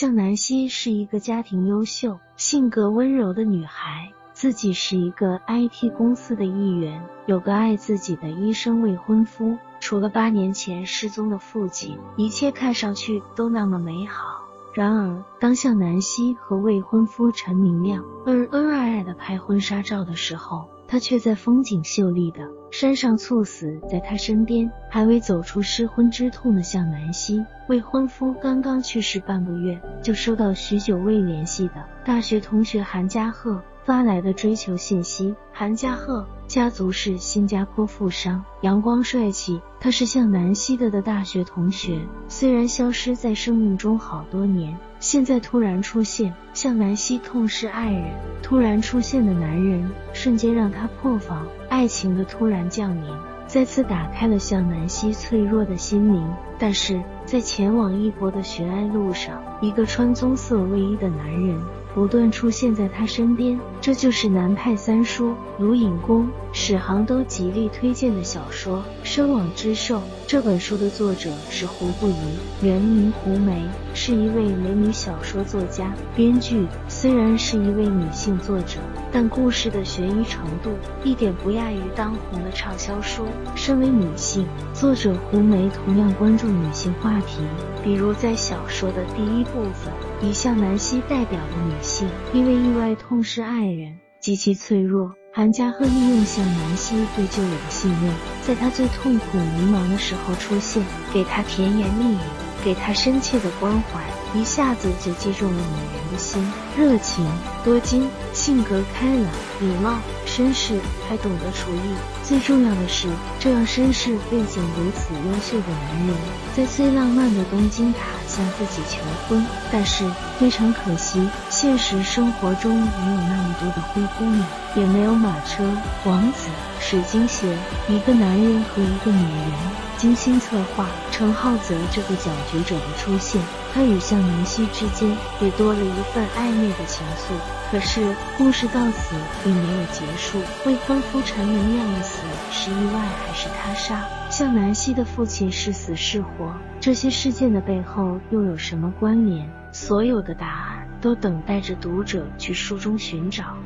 向南希是一个家庭优秀、性格温柔的女孩，自己是一个 IT 公司的一员，有个爱自己的医生未婚夫。除了八年前失踪的父亲，一切看上去都那么美好。然而，当向南希和未婚夫陈明亮恩恩爱爱的拍婚纱照的时候，他却在风景秀丽的山上猝死在他身边。还未走出失婚之痛的向南希，未婚夫刚刚去世半个月，就收到许久未联系的大学同学韩家鹤。发来的追求信息，韩家鹤家族是新加坡富商，阳光帅气。他是向南希的的大学同学，虽然消失在生命中好多年，现在突然出现，向南希痛失爱人，突然出现的男人，瞬间让他破防，爱情的突然降临，再次打开了向南希脆弱的心灵。但是在前往异国的寻爱路上，一个穿棕色卫衣的男人。不断出现在他身边，这就是南派三叔卢隐公、史航都极力推荐的小说《生网之兽》。这本书的作者是胡不疑，原名胡梅，是一位美女小说作家、编剧。虽然是一位女性作者，但故事的悬疑程度一点不亚于当红的畅销书。身为女性作者，胡梅同样关注女性话题，比如在小说的第一部分，以向南希代表的女性因为意外痛失爱人，极其脆弱。韩家赫利用向南希对旧友的信任，在他最痛苦迷茫的时候出现，给他甜言蜜语，给他深切的关怀。一下子就击中了女人的心，热情、多金、性格开朗、礼貌、绅士，还懂得厨艺。最重要的是，这样绅士、背景如此优秀的男人，在最浪漫的东京塔向自己求婚。但是非常可惜，现实生活中没有那么多的灰姑娘，也没有马车、王子、水晶鞋。一个男人和一个女人。精心策划陈浩泽这个搅局者的出现，他与向南希之间也多了一份暧昧的情愫。可是故事到此并没有结束，未婚夫陈明亮的死是意外还是他杀？向南希的父亲是死是活？这些事件的背后又有什么关联？所有的答案都等待着读者去书中寻找。